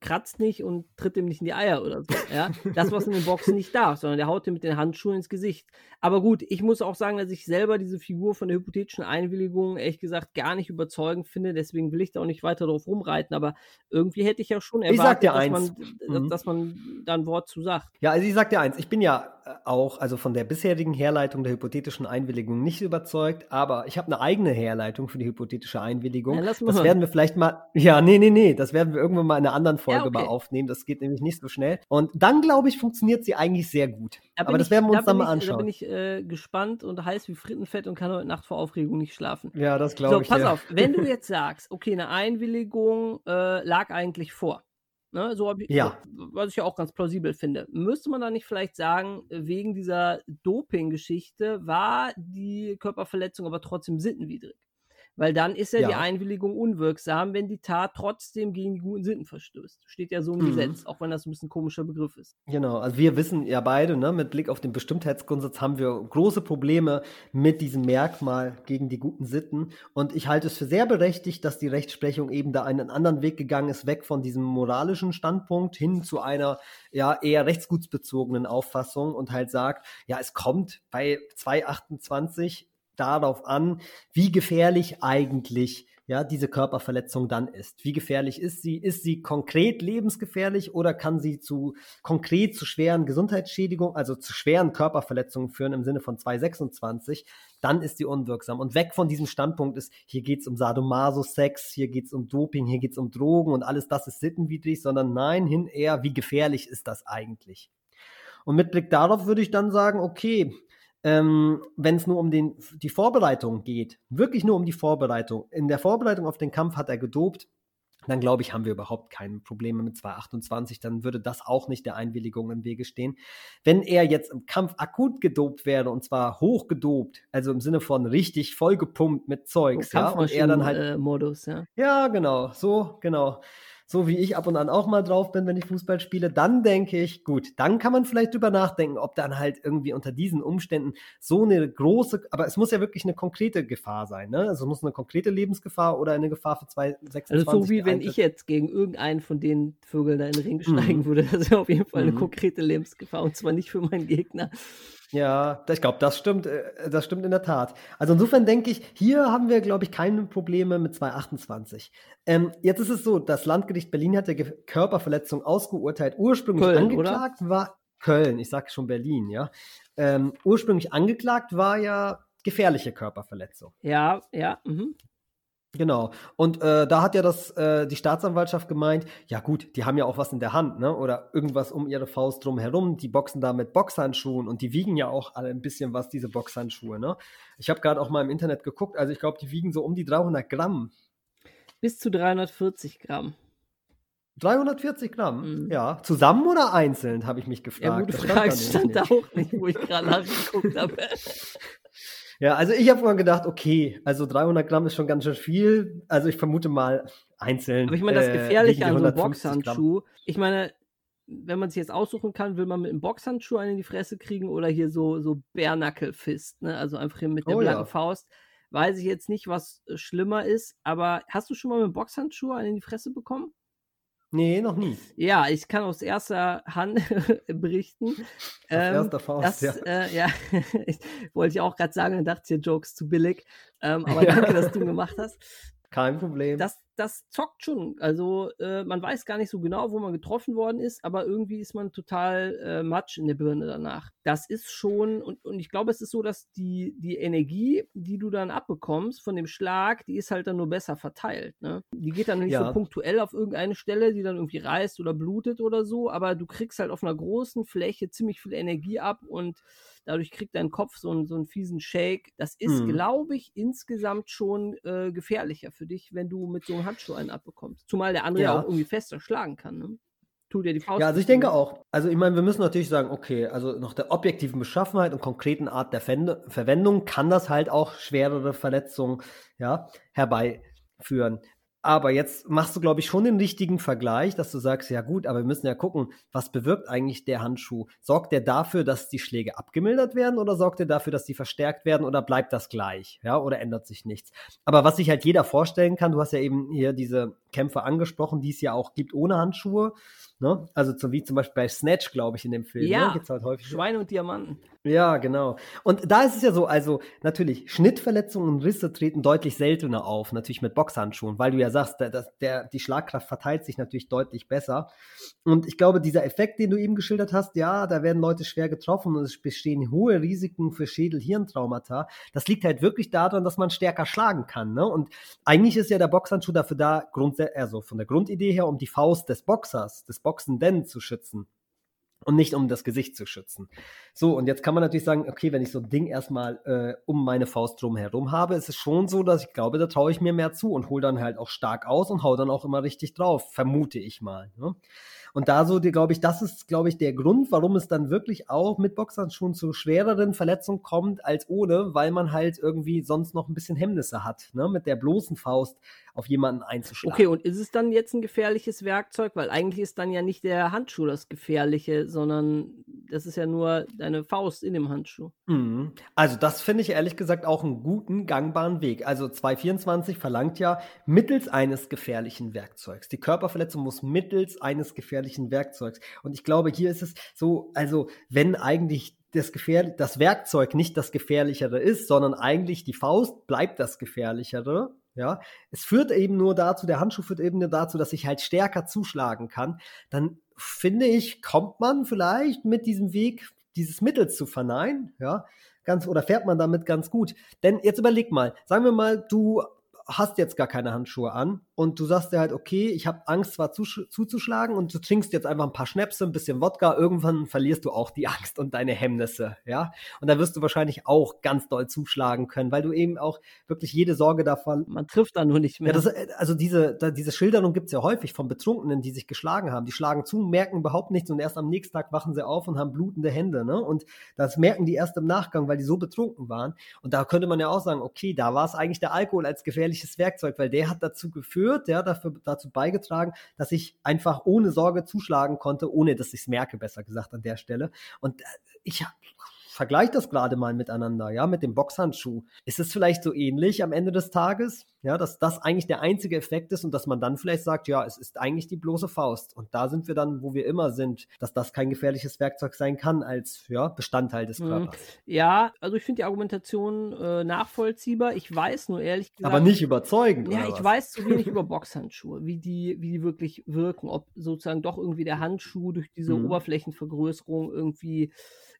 kratzt nicht und tritt dem nicht in die Eier oder so. Ja? Das, was in den Boxen nicht darf, sondern der haut dem mit den Handschuhen ins Gesicht. Aber gut, ich muss auch sagen, dass ich selber diese Figur von der hypothetischen Einwilligung ehrlich gesagt gar nicht überzeugend finde. Deswegen will ich da auch nicht weiter drauf rumreiten. Aber irgendwie hätte ich ja schon erwartet, dass, man, mhm. dass man da ein Wort zu sagt. Ja, also ich sag dir eins, ich bin ja äh, auch, also von der bisherigen Herleitung der hypothetischen Einwilligung nicht überzeugt, aber ich habe eine eigene Herleitung für die hypothetische Einwilligung. Ja, das hören. werden wir vielleicht mal, ja, nee, nee, nee, das werden wir irgendwann mal in einer anderen Folge ja, okay. mal aufnehmen. Das geht nämlich nicht so schnell. Und dann, glaube ich, funktioniert sie eigentlich sehr gut. Da aber das werden wir uns da dann mal anschauen. Da bin ich äh, gespannt und heiß wie Frittenfett und kann heute Nacht vor Aufregung nicht schlafen. Ja, das glaube so, ich. So, pass ja. auf, wenn du jetzt sagst, okay, eine Einwilligung äh, lag eigentlich vor. Ne, so ich, ja. was ich ja auch ganz plausibel finde. Müsste man da nicht vielleicht sagen, wegen dieser Doping-Geschichte war die Körperverletzung aber trotzdem sittenwidrig? Weil dann ist ja, ja, die Einwilligung unwirksam, wenn die Tat trotzdem gegen die guten Sitten verstößt. Steht ja so im mhm. Gesetz, auch wenn das ein bisschen ein komischer Begriff ist. Genau, also wir wissen ja beide, ne, mit Blick auf den Bestimmtheitsgrundsatz haben wir große Probleme mit diesem Merkmal gegen die guten Sitten. Und ich halte es für sehr berechtigt, dass die Rechtsprechung eben da einen anderen Weg gegangen ist, weg von diesem moralischen Standpunkt hin zu einer ja eher rechtsgutsbezogenen Auffassung und halt sagt, ja, es kommt bei 228 darauf an, wie gefährlich eigentlich ja, diese Körperverletzung dann ist. Wie gefährlich ist sie? Ist sie konkret lebensgefährlich oder kann sie zu konkret zu schweren Gesundheitsschädigungen, also zu schweren Körperverletzungen führen im Sinne von 226? Dann ist sie unwirksam. Und weg von diesem Standpunkt ist, hier geht es um Sadomaso-Sex, hier geht es um Doping, hier geht es um Drogen und alles das ist sittenwidrig, sondern nein, hin eher, wie gefährlich ist das eigentlich? Und mit Blick darauf würde ich dann sagen, okay, ähm, wenn es nur um den, die Vorbereitung geht, wirklich nur um die Vorbereitung. In der Vorbereitung auf den Kampf hat er gedopt, dann glaube ich, haben wir überhaupt keine Probleme mit 228. Dann würde das auch nicht der Einwilligung im Wege stehen. Wenn er jetzt im Kampf akut gedopt wäre und zwar hoch gedopt, also im Sinne von richtig vollgepumpt mit Zeugs, ja, und er dann halt äh, Modus, ja. Ja, genau, so, genau so wie ich ab und an auch mal drauf bin, wenn ich Fußball spiele, dann denke ich, gut, dann kann man vielleicht drüber nachdenken, ob dann halt irgendwie unter diesen Umständen so eine große, aber es muss ja wirklich eine konkrete Gefahr sein, ne? Also es muss eine konkrete Lebensgefahr oder eine Gefahr für 226 Also so wie wenn ich jetzt gegen irgendeinen von den Vögeln da in den Ring steigen mhm. würde, das wäre auf jeden Fall eine mhm. konkrete Lebensgefahr und zwar nicht für meinen Gegner. Ja, ich glaube, das stimmt, äh, das stimmt in der Tat. Also insofern denke ich, hier haben wir, glaube ich, keine Probleme mit 228. Ähm, jetzt ist es so, das Landgericht Berlin hat der Körperverletzung ausgeurteilt. Ursprünglich Köln, angeklagt oder? war Köln, ich sage schon Berlin, ja. Ähm, ursprünglich angeklagt war ja gefährliche Körperverletzung. Ja, ja. Mhm. Genau. Und äh, da hat ja das äh, die Staatsanwaltschaft gemeint, ja gut, die haben ja auch was in der Hand, ne? Oder irgendwas um ihre Faust drum herum. Die boxen da mit Boxhandschuhen und die wiegen ja auch alle ein bisschen was, diese Boxhandschuhe, ne? Ich habe gerade auch mal im Internet geguckt, also ich glaube, die wiegen so um die 300 Gramm. Bis zu 340 Gramm. 340 Gramm? Mhm. Ja. Zusammen oder einzeln, habe ich mich gefragt. Ja, gute Frage, stand, stand da auch nicht, wo ich gerade nachgeguckt habe. Ja, also ich habe mal gedacht, okay, also 300 Gramm ist schon ganz schön viel. Also ich vermute mal einzeln. Aber ich meine, das äh, Gefährliche äh, an so einem Boxhandschuh, ich meine, wenn man sich jetzt aussuchen kann, will man mit einem Boxhandschuh einen in die Fresse kriegen oder hier so, so Bare Fist, ne? Also einfach hier mit der oh, blanken ja. Faust. Weiß ich jetzt nicht, was schlimmer ist, aber hast du schon mal mit einem Boxhandschuh einen in die Fresse bekommen? Nee, noch nie. Ja, ich kann aus erster Hand berichten. Aus ähm, erster Faust, das, ja. Äh, ja, wollte ich auch gerade sagen, dann dachte ich, Jokes zu billig. Ähm, aber danke, dass du gemacht hast. Kein Problem. Das, das zockt schon. Also äh, man weiß gar nicht so genau, wo man getroffen worden ist, aber irgendwie ist man total äh, matsch in der Birne danach. Das ist schon, und, und ich glaube, es ist so, dass die, die Energie, die du dann abbekommst von dem Schlag, die ist halt dann nur besser verteilt. Ne? Die geht dann nicht ja. so punktuell auf irgendeine Stelle, die dann irgendwie reißt oder blutet oder so, aber du kriegst halt auf einer großen Fläche ziemlich viel Energie ab und Dadurch kriegt dein Kopf so einen, so einen fiesen Shake. Das ist, mhm. glaube ich, insgesamt schon äh, gefährlicher für dich, wenn du mit so einem Handschuh einen abbekommst. Zumal der andere ja. auch irgendwie fester schlagen kann. Ne? Tut dir die Faust. Ja, also ich denke auch. Also ich meine, wir müssen natürlich sagen, okay, also nach der objektiven Beschaffenheit und konkreten Art der Fende Verwendung kann das halt auch schwerere Verletzungen ja, herbeiführen. Aber jetzt machst du, glaube ich, schon den richtigen Vergleich, dass du sagst, ja gut, aber wir müssen ja gucken, was bewirkt eigentlich der Handschuh? Sorgt der dafür, dass die Schläge abgemildert werden oder sorgt der dafür, dass die verstärkt werden oder bleibt das gleich? Ja, oder ändert sich nichts? Aber was sich halt jeder vorstellen kann, du hast ja eben hier diese Kämpfe angesprochen, die es ja auch gibt ohne Handschuhe. Ne? Also so wie zum Beispiel bei Snatch, glaube ich, in dem Film. Ne? Ja, ne? Gibt's halt häufig Schweine und Diamanten. Ja, genau. Und da ist es ja so, also natürlich, Schnittverletzungen und Risse treten deutlich seltener auf, natürlich mit Boxhandschuhen, weil du ja sagst, der, der, die Schlagkraft verteilt sich natürlich deutlich besser. Und ich glaube, dieser Effekt, den du eben geschildert hast, ja, da werden Leute schwer getroffen und es bestehen hohe Risiken für Schädel-Hirntraumata. Das liegt halt wirklich daran, dass man stärker schlagen kann. Ne? Und eigentlich ist ja der Boxhandschuh dafür da, also von der Grundidee her, um die Faust des Boxers, des Boxenden zu schützen und nicht um das Gesicht zu schützen. So, und jetzt kann man natürlich sagen, okay, wenn ich so ein Ding erstmal äh, um meine Faust drum herum habe, ist es schon so, dass ich glaube, da traue ich mir mehr zu und hole dann halt auch stark aus und hau dann auch immer richtig drauf, vermute ich mal. Ne? Und da so, glaube ich, das ist, glaube ich, der Grund, warum es dann wirklich auch mit Boxhandschuhen zu schwereren Verletzungen kommt als ohne, weil man halt irgendwie sonst noch ein bisschen Hemmnisse hat, ne? mit der bloßen Faust auf jemanden einzuschlagen. Okay, und ist es dann jetzt ein gefährliches Werkzeug? Weil eigentlich ist dann ja nicht der Handschuh das Gefährliche, sondern das ist ja nur deine Faust in dem Handschuh. Mhm. Also das finde ich ehrlich gesagt auch einen guten, gangbaren Weg. Also 224 verlangt ja mittels eines gefährlichen Werkzeugs. Die Körperverletzung muss mittels eines gefährlichen Werkzeugs. Und ich glaube, hier ist es so, also wenn eigentlich das, Gefähr das Werkzeug nicht das Gefährlichere ist, sondern eigentlich die Faust bleibt das Gefährlichere, ja, es führt eben nur dazu, der Handschuh führt eben nur dazu, dass ich halt stärker zuschlagen kann, dann finde ich, kommt man vielleicht mit diesem Weg dieses Mittels zu verneinen, ja, ganz, oder fährt man damit ganz gut. Denn jetzt überleg mal, sagen wir mal, du hast jetzt gar keine Handschuhe an und du sagst dir halt, okay, ich habe Angst zwar zuzuschlagen und du trinkst jetzt einfach ein paar Schnäpse, ein bisschen Wodka, irgendwann verlierst du auch die Angst und deine Hemmnisse, ja. Und da wirst du wahrscheinlich auch ganz doll zuschlagen können, weil du eben auch wirklich jede Sorge davon. Man trifft da nur nicht mehr. Ja, das, äh, also diese, da, diese Schilderung gibt's ja häufig von Betrunkenen, die sich geschlagen haben. Die schlagen zu, merken überhaupt nichts und erst am nächsten Tag wachen sie auf und haben blutende Hände, ne? Und das merken die erst im Nachgang, weil die so betrunken waren. Und da könnte man ja auch sagen, okay, da war es eigentlich der Alkohol als gefährliches Werkzeug, weil der hat dazu geführt, geführt, ja, dafür, dazu beigetragen, dass ich einfach ohne Sorge zuschlagen konnte, ohne dass ich es merke, besser gesagt an der Stelle. Und äh, ich vergleiche das gerade mal miteinander, ja, mit dem Boxhandschuh. Ist es vielleicht so ähnlich am Ende des Tages? Ja, dass das eigentlich der einzige Effekt ist und dass man dann vielleicht sagt, ja, es ist eigentlich die bloße Faust. Und da sind wir dann, wo wir immer sind, dass das kein gefährliches Werkzeug sein kann als ja, Bestandteil des mhm. Körpers. Ja, also ich finde die Argumentation äh, nachvollziehbar. Ich weiß nur ehrlich gesagt. Aber nicht überzeugend. Ja, ich was? weiß zu wenig über Boxhandschuhe, wie die, wie die wirklich wirken, ob sozusagen doch irgendwie der Handschuh durch diese mhm. Oberflächenvergrößerung irgendwie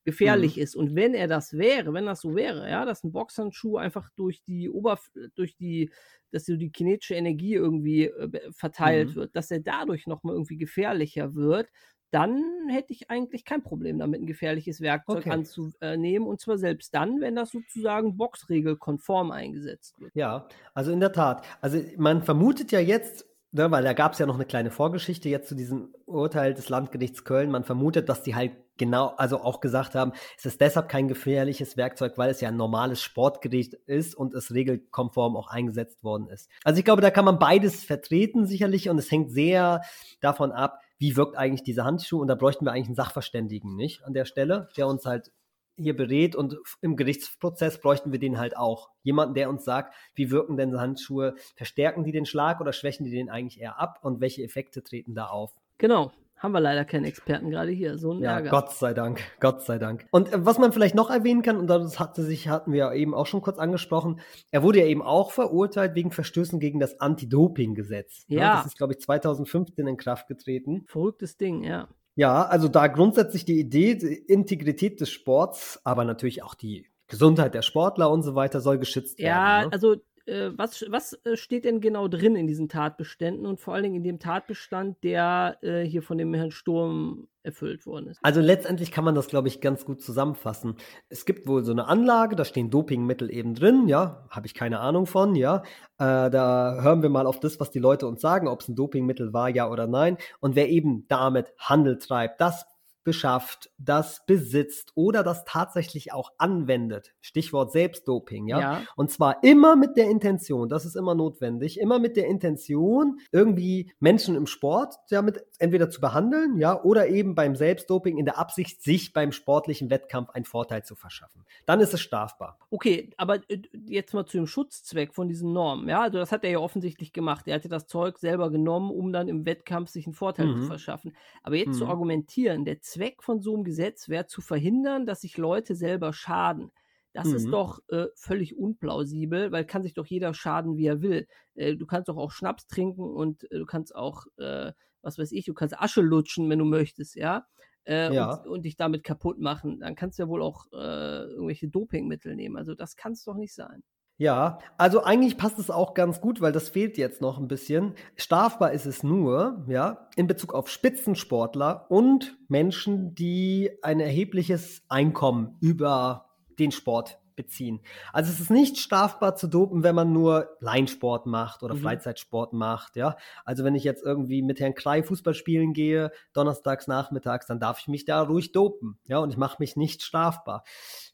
gefährlich mhm. ist. Und wenn er das wäre, wenn das so wäre, ja, dass ein Boxhandschuh einfach durch die Oberf durch die, dass so die kinetische Energie irgendwie äh, verteilt mhm. wird, dass er dadurch nochmal irgendwie gefährlicher wird, dann hätte ich eigentlich kein Problem damit, ein gefährliches Werkzeug okay. anzunehmen. Und zwar selbst dann, wenn das sozusagen boxregelkonform eingesetzt wird. Ja, also in der Tat. Also man vermutet ja jetzt, ne, weil da gab es ja noch eine kleine Vorgeschichte jetzt zu diesem Urteil des Landgerichts Köln. Man vermutet, dass die halt genau, also auch gesagt haben, es ist deshalb kein gefährliches Werkzeug, weil es ja ein normales Sportgerät ist und es regelkonform auch eingesetzt worden ist. Also ich glaube, da kann man beides vertreten sicherlich und es hängt sehr davon ab, wie wirkt eigentlich dieser Handschuh und da bräuchten wir eigentlich einen Sachverständigen, nicht? An der Stelle, der uns halt hier berät und im Gerichtsprozess bräuchten wir den halt auch. Jemanden, der uns sagt, wie wirken denn Handschuhe, verstärken die den Schlag oder schwächen die den eigentlich eher ab und welche Effekte treten da auf? Genau, haben wir leider keinen Experten gerade hier. So ein ja, Ärger. Gott sei Dank, Gott sei Dank. Und äh, was man vielleicht noch erwähnen kann, und das hatte sich, hatten wir eben auch schon kurz angesprochen, er wurde ja eben auch verurteilt wegen Verstößen gegen das Anti-Doping-Gesetz. Ne? Ja. Das ist, glaube ich, 2015 in Kraft getreten. Verrücktes Ding, ja. Ja, also da grundsätzlich die Idee, die Integrität des Sports, aber natürlich auch die Gesundheit der Sportler und so weiter soll geschützt ja, werden. Ja, ne? also äh, was, was äh, steht denn genau drin in diesen Tatbeständen und vor allen Dingen in dem Tatbestand, der äh, hier von dem Herrn Sturm erfüllt worden ist? Also letztendlich kann man das, glaube ich, ganz gut zusammenfassen. Es gibt wohl so eine Anlage, da stehen Dopingmittel eben drin, ja, habe ich keine Ahnung von, ja. Äh, da hören wir mal auf das, was die Leute uns sagen, ob es ein Dopingmittel war, ja oder nein. Und wer eben damit Handel treibt, das beschafft, das besitzt oder das tatsächlich auch anwendet, Stichwort Selbstdoping, ja? ja, und zwar immer mit der Intention, das ist immer notwendig, immer mit der Intention, irgendwie Menschen im Sport damit entweder zu behandeln, ja, oder eben beim Selbstdoping in der Absicht, sich beim sportlichen Wettkampf einen Vorteil zu verschaffen. Dann ist es strafbar. Okay, aber äh, jetzt mal zu dem Schutzzweck von diesen Normen, ja, also das hat er ja offensichtlich gemacht. Er hatte das Zeug selber genommen, um dann im Wettkampf sich einen Vorteil mhm. zu verschaffen. Aber jetzt mhm. zu argumentieren, der Zweck von so einem Gesetz wäre zu verhindern, dass sich Leute selber schaden. Das mhm. ist doch äh, völlig unplausibel, weil kann sich doch jeder schaden, wie er will. Äh, du kannst doch auch Schnaps trinken und äh, du kannst auch, äh, was weiß ich, du kannst Asche lutschen, wenn du möchtest, ja. Äh, ja. Und, und, dich damit kaputt machen. Dann kannst du ja wohl auch äh, irgendwelche Dopingmittel nehmen. Also das kann es doch nicht sein. Ja, also eigentlich passt es auch ganz gut, weil das fehlt jetzt noch ein bisschen. Strafbar ist es nur, ja, in Bezug auf Spitzensportler und Menschen, die ein erhebliches Einkommen über den Sport beziehen. Also es ist nicht strafbar zu dopen, wenn man nur Leinsport macht oder mhm. Freizeitsport macht, ja. Also wenn ich jetzt irgendwie mit Herrn Klei Fußball spielen gehe, donnerstags nachmittags, dann darf ich mich da ruhig dopen, ja, und ich mache mich nicht strafbar.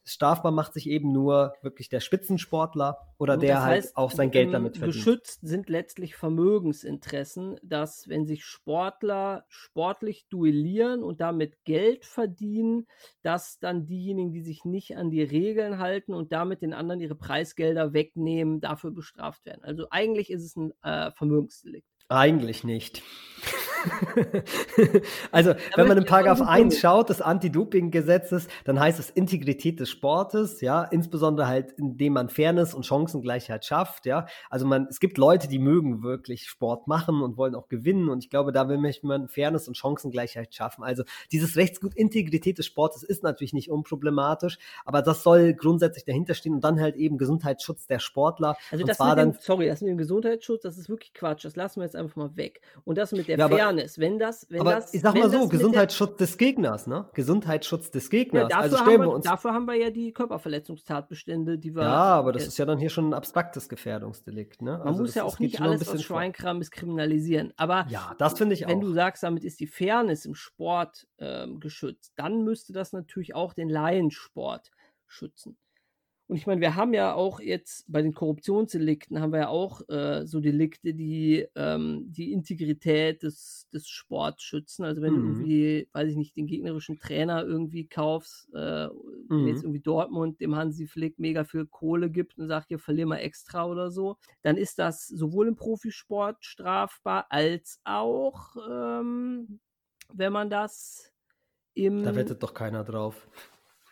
Strafbar macht sich eben nur wirklich der Spitzensportler oder Und der halt heißt, auch sein Geld damit verdient. Geschützt sind letztlich Vermögensinteressen, dass wenn sich Sportler sportlich duellieren und damit Geld verdienen, dass dann diejenigen, die sich nicht an die Regeln halten und damit den anderen ihre Preisgelder wegnehmen, dafür bestraft werden. Also eigentlich ist es ein äh, Vermögensdelikt. Eigentlich nicht. also, wenn man in Paragraph 1 schaut des Anti-Doping-Gesetzes, dann heißt es Integrität des Sportes, ja, insbesondere halt, indem man Fairness und Chancengleichheit schafft, ja. Also man, es gibt Leute, die mögen wirklich Sport machen und wollen auch gewinnen und ich glaube, da will man Fairness und Chancengleichheit schaffen. Also dieses Rechtsgut Integrität des Sportes ist natürlich nicht unproblematisch, aber das soll grundsätzlich dahinter stehen und dann halt eben Gesundheitsschutz der Sportler. Also das mit dem, sorry, das mit dem Gesundheitsschutz, das ist wirklich Quatsch, das lassen wir jetzt einfach mal weg. Und das mit der ja, Fairness, wenn das, wenn aber das. Ich sag mal so, Gesundheitsschutz des Gegners, ne? Gesundheitsschutz des Gegners. Ja, also stellen wir, wir uns. Dafür haben wir ja die Körperverletzungstatbestände, die wir. Ja, aber das ist ja dann hier schon ein abstraktes Gefährdungsdelikt, ne? Man also muss das, ja auch nicht alles aus Schweinkram kriminalisieren. Aber ja, das finde ich wenn auch. du sagst, damit ist die Fairness im Sport ähm, geschützt, dann müsste das natürlich auch den Laiensport schützen. Und ich meine, wir haben ja auch jetzt bei den Korruptionsdelikten haben wir ja auch äh, so Delikte, die ähm, die Integrität des, des Sports schützen. Also wenn mhm. du irgendwie, weiß ich nicht, den gegnerischen Trainer irgendwie kaufst, äh, mhm. jetzt irgendwie Dortmund dem Hansi Flick mega viel Kohle gibt und sagt, hier verlier mal extra oder so, dann ist das sowohl im Profisport strafbar als auch, ähm, wenn man das im. Da wettet doch keiner drauf.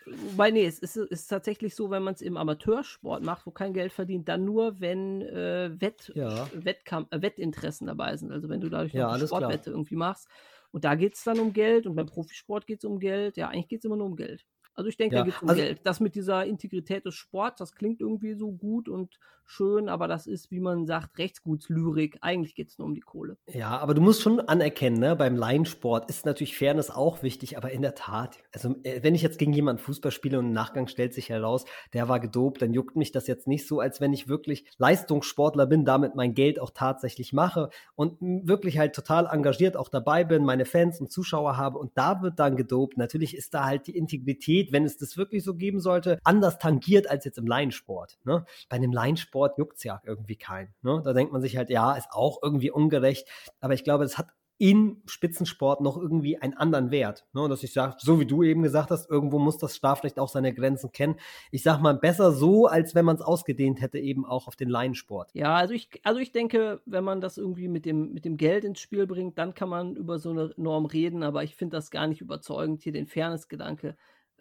Wobei, nee, es ist, ist tatsächlich so, wenn man es im Amateursport macht, wo kein Geld verdient, dann nur, wenn äh, Wett, ja. Wettkamp äh, Wettinteressen dabei sind. Also wenn du dadurch ja, eine Sportwette klar. irgendwie machst. Und da geht es dann um Geld und beim Profisport geht es um Geld. Ja, eigentlich geht es immer nur um Geld. Also ich denke, ja, da geht es um also, Geld. Das mit dieser Integrität des Sports, das klingt irgendwie so gut und schön, aber das ist, wie man sagt, Rechtsgutslyrik. Eigentlich geht es nur um die Kohle. Ja, aber du musst schon anerkennen, ne? beim Laiensport ist natürlich Fairness auch wichtig, aber in der Tat, also äh, wenn ich jetzt gegen jemanden Fußball spiele und im Nachgang stellt sich heraus, der war gedopt, dann juckt mich das jetzt nicht so, als wenn ich wirklich Leistungssportler bin, damit mein Geld auch tatsächlich mache und wirklich halt total engagiert auch dabei bin, meine Fans und Zuschauer habe und da wird dann gedopt. Natürlich ist da halt die Integrität, wenn es das wirklich so geben sollte, anders tangiert als jetzt im Laiensport. Ne? Bei einem Laiensport Sport juckt es ja irgendwie keinen. Ne? Da denkt man sich halt, ja, ist auch irgendwie ungerecht. Aber ich glaube, das hat in Spitzensport noch irgendwie einen anderen Wert. Ne? Dass ich sage, so wie du eben gesagt hast, irgendwo muss das Strafrecht auch seine Grenzen kennen. Ich sage mal, besser so, als wenn man es ausgedehnt hätte, eben auch auf den Laiensport. Ja, also ich, also ich denke, wenn man das irgendwie mit dem, mit dem Geld ins Spiel bringt, dann kann man über so eine Norm reden, aber ich finde das gar nicht überzeugend, hier den Fairness-Gedanke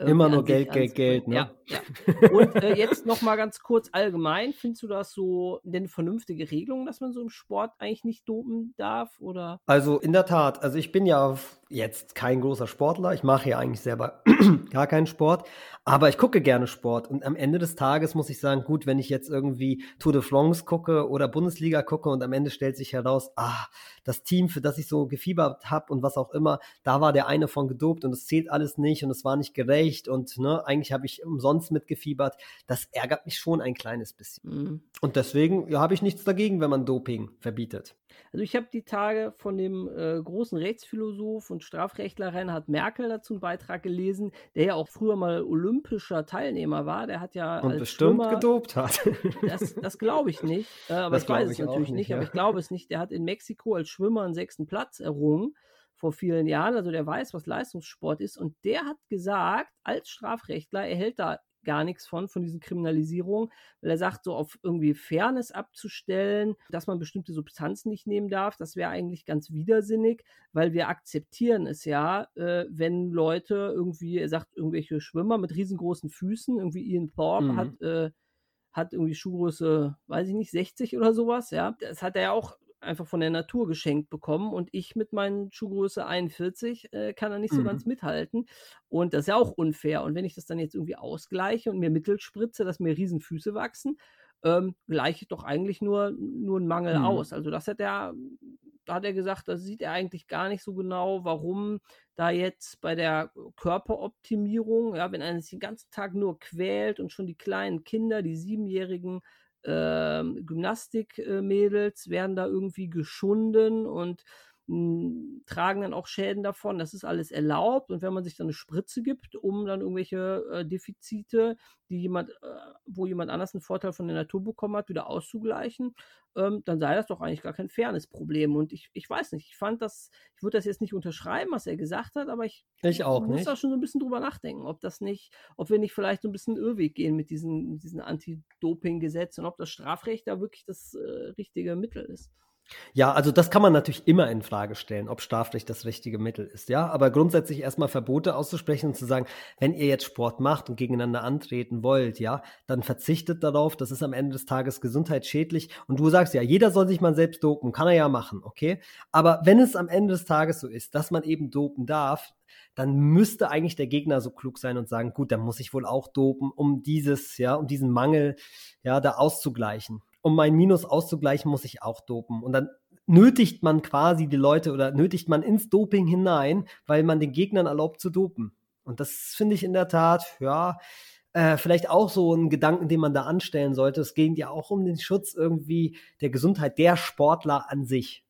Immer nur Geld, Geld, Geld, ne? Ja, ja. Und äh, jetzt noch mal ganz kurz allgemein, findest du das so eine vernünftige Regelung, dass man so im Sport eigentlich nicht dopen darf, oder? Also in der Tat, also ich bin ja jetzt kein großer Sportler, ich mache ja eigentlich selber gar keinen Sport, aber ich gucke gerne Sport und am Ende des Tages muss ich sagen, gut, wenn ich jetzt irgendwie Tour de France gucke oder Bundesliga gucke und am Ende stellt sich heraus, ah, das Team, für das ich so gefiebert habe und was auch immer, da war der eine von gedopt und es zählt alles nicht und es war nicht gerecht und ne, eigentlich habe ich umsonst mitgefiebert. Das ärgert mich schon ein kleines bisschen. Mhm. Und deswegen ja, habe ich nichts dagegen, wenn man Doping verbietet. Also ich habe die Tage von dem äh, großen Rechtsphilosoph und von Strafrechtler Reinhard Merkel dazu einen Beitrag gelesen, der ja auch früher mal olympischer Teilnehmer war. Der hat ja und bestimmt Schwimmer, gedopt hat. Das, das glaube ich nicht, äh, aber das ich weiß es natürlich nicht, nicht ja. aber ich glaube es nicht. Der hat in Mexiko als Schwimmer einen sechsten Platz errungen vor vielen Jahren, also der weiß, was Leistungssport ist und der hat gesagt, als Strafrechtler, er hält da gar nichts von, von diesen Kriminalisierungen, weil er sagt, so auf irgendwie Fairness abzustellen, dass man bestimmte Substanzen nicht nehmen darf, das wäre eigentlich ganz widersinnig, weil wir akzeptieren es ja, äh, wenn Leute irgendwie, er sagt, irgendwelche Schwimmer mit riesengroßen Füßen, irgendwie Ian Thorpe mhm. hat, äh, hat irgendwie Schuhgröße, weiß ich nicht, 60 oder sowas, ja. Das hat er ja auch einfach von der Natur geschenkt bekommen und ich mit meinen Schuhgröße 41 äh, kann da nicht so mhm. ganz mithalten und das ist ja auch unfair und wenn ich das dann jetzt irgendwie ausgleiche und mir Mittel spritze, dass mir Riesenfüße wachsen, ähm, gleiche ich doch eigentlich nur, nur einen Mangel mhm. aus. Also das hat er, da hat er gesagt, das sieht er eigentlich gar nicht so genau, warum da jetzt bei der Körperoptimierung, ja, wenn einer sich den ganzen Tag nur quält und schon die kleinen Kinder, die Siebenjährigen, äh, Gymnastikmädels werden da irgendwie geschunden und tragen dann auch Schäden davon. Das ist alles erlaubt. Und wenn man sich dann eine Spritze gibt, um dann irgendwelche äh, Defizite, die jemand, äh, wo jemand anders einen Vorteil von der Natur bekommen hat, wieder auszugleichen, ähm, dann sei das doch eigentlich gar kein Fairness-Problem. Und ich, ich weiß nicht, ich fand das, ich würde das jetzt nicht unterschreiben, was er gesagt hat, aber ich, ich auch muss nicht. da schon so ein bisschen drüber nachdenken, ob das nicht, ob wir nicht vielleicht so ein bisschen Irrweg gehen mit diesen, diesen Anti-Doping-Gesetzen und ob das Strafrecht da wirklich das äh, richtige Mittel ist. Ja, also das kann man natürlich immer in Frage stellen, ob Strafrecht das richtige Mittel ist, ja. Aber grundsätzlich erstmal Verbote auszusprechen und zu sagen, wenn ihr jetzt Sport macht und gegeneinander antreten wollt, ja, dann verzichtet darauf, das ist am Ende des Tages gesundheitsschädlich. Und du sagst ja, jeder soll sich mal selbst dopen, kann er ja machen, okay? Aber wenn es am Ende des Tages so ist, dass man eben dopen darf, dann müsste eigentlich der Gegner so klug sein und sagen, gut, dann muss ich wohl auch dopen, um dieses, ja, um diesen Mangel, ja, da auszugleichen um mein Minus auszugleichen, muss ich auch dopen. Und dann nötigt man quasi die Leute oder nötigt man ins Doping hinein, weil man den Gegnern erlaubt zu dopen. Und das finde ich in der Tat, ja, äh, vielleicht auch so ein Gedanken, den man da anstellen sollte. Es geht ja auch um den Schutz irgendwie der Gesundheit der Sportler an sich.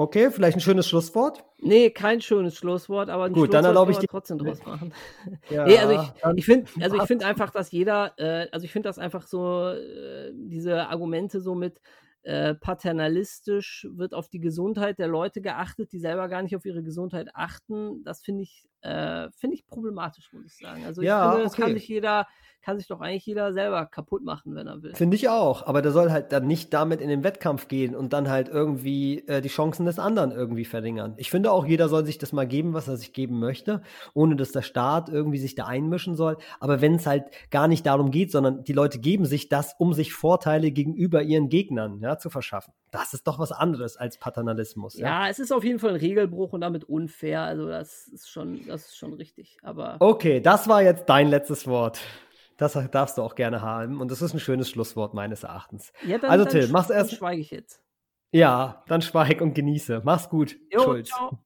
Okay, vielleicht ein schönes Schlusswort? Nee, kein schönes Schlusswort, aber ein Gut, dann erlaube ich dir trotzdem draus machen. Ja, nee, also ich, ich finde also ich finde einfach, dass jeder, äh, also ich finde das einfach so, äh, diese Argumente so mit, äh, paternalistisch wird auf die Gesundheit der Leute geachtet, die selber gar nicht auf ihre Gesundheit achten. Das finde ich, äh, finde ich problematisch, muss ich sagen. Also ich ja, finde, das okay. kann sich jeder, kann sich doch eigentlich jeder selber kaputt machen, wenn er will. Finde ich auch, aber der soll halt dann nicht damit in den Wettkampf gehen und dann halt irgendwie äh, die Chancen des anderen irgendwie verringern. Ich finde auch, jeder soll sich das mal geben, was er sich geben möchte, ohne dass der Staat irgendwie sich da einmischen soll. Aber wenn es halt gar nicht darum geht, sondern die Leute geben sich das, um sich Vorteile gegenüber ihren Gegnern ja, zu verschaffen. Das ist doch was anderes als Paternalismus. Ja? ja, es ist auf jeden Fall ein Regelbruch und damit unfair. Also das ist schon, das ist schon richtig. Aber okay, das war jetzt dein letztes Wort. Das darfst du auch gerne haben. Und das ist ein schönes Schlusswort meines Erachtens. Ja, dann, also, Till, mach's erst. Dann schweige ich jetzt. Ja, dann schweig und genieße. Mach's gut. Jo, Schulz. Ciao.